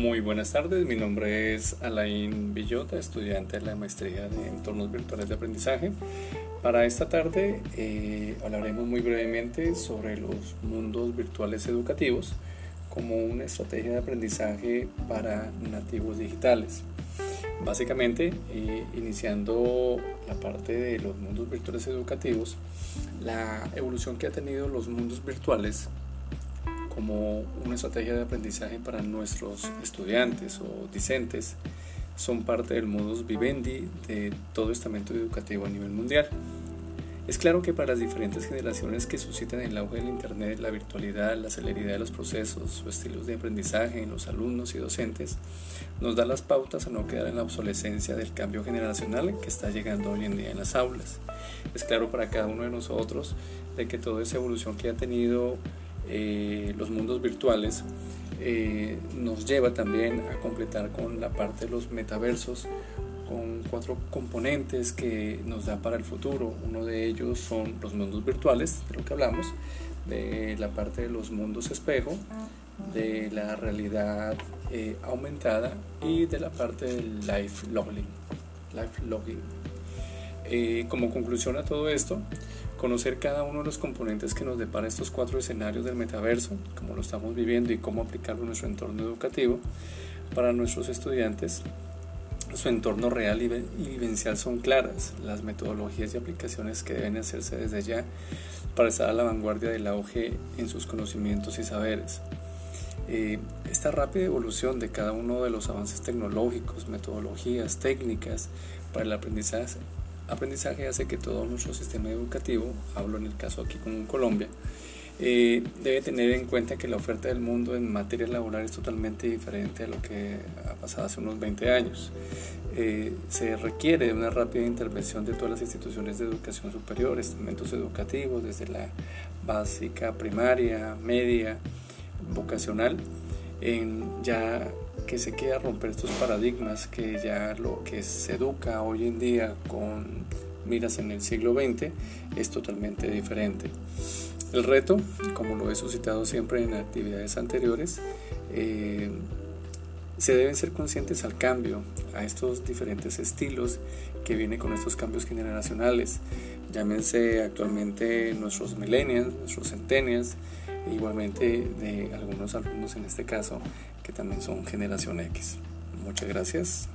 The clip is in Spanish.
Muy buenas tardes, mi nombre es Alain Villota, estudiante de la maestría de entornos virtuales de aprendizaje. Para esta tarde eh, hablaremos muy brevemente sobre los mundos virtuales educativos como una estrategia de aprendizaje para nativos digitales. Básicamente, eh, iniciando la parte de los mundos virtuales educativos, la evolución que ha tenido los mundos virtuales como una estrategia de aprendizaje para nuestros estudiantes o discentes son parte del modus vivendi de todo estamento educativo a nivel mundial. Es claro que para las diferentes generaciones que suscitan el auge del Internet, la virtualidad, la celeridad de los procesos o estilos de aprendizaje en los alumnos y docentes, nos da las pautas a no quedar en la obsolescencia del cambio generacional que está llegando hoy en día en las aulas. Es claro para cada uno de nosotros de que toda esa evolución que ha tenido eh, los mundos virtuales eh, nos lleva también a completar con la parte de los metaversos con cuatro componentes que nos da para el futuro. Uno de ellos son los mundos virtuales, de lo que hablamos, de la parte de los mundos espejo, de la realidad eh, aumentada y de la parte del life logging. Life logging. Como conclusión a todo esto, conocer cada uno de los componentes que nos depara estos cuatro escenarios del metaverso, cómo lo estamos viviendo y cómo aplicarlo en nuestro entorno educativo para nuestros estudiantes. Su entorno real y vivencial son claras, las metodologías y aplicaciones que deben hacerse desde ya para estar a la vanguardia del auge en sus conocimientos y saberes. Eh, esta rápida evolución de cada uno de los avances tecnológicos, metodologías, técnicas para el aprendizaje aprendizaje hace que todo nuestro sistema educativo, hablo en el caso aquí con Colombia, eh, debe tener en cuenta que la oferta del mundo en materia laboral es totalmente diferente a lo que ha pasado hace unos 20 años. Eh, se requiere de una rápida intervención de todas las instituciones de educación superior, estamentos educativos, desde la básica, primaria, media, vocacional, en ya que se queda romper estos paradigmas que ya lo que se educa hoy en día con miras en el siglo XX es totalmente diferente. El reto, como lo he suscitado siempre en actividades anteriores, eh, se deben ser conscientes al cambio, a estos diferentes estilos que vienen con estos cambios generacionales. Llámense actualmente nuestros millennials, nuestros centennials, igualmente de algunos alumnos en este caso que también son generación X. Muchas gracias.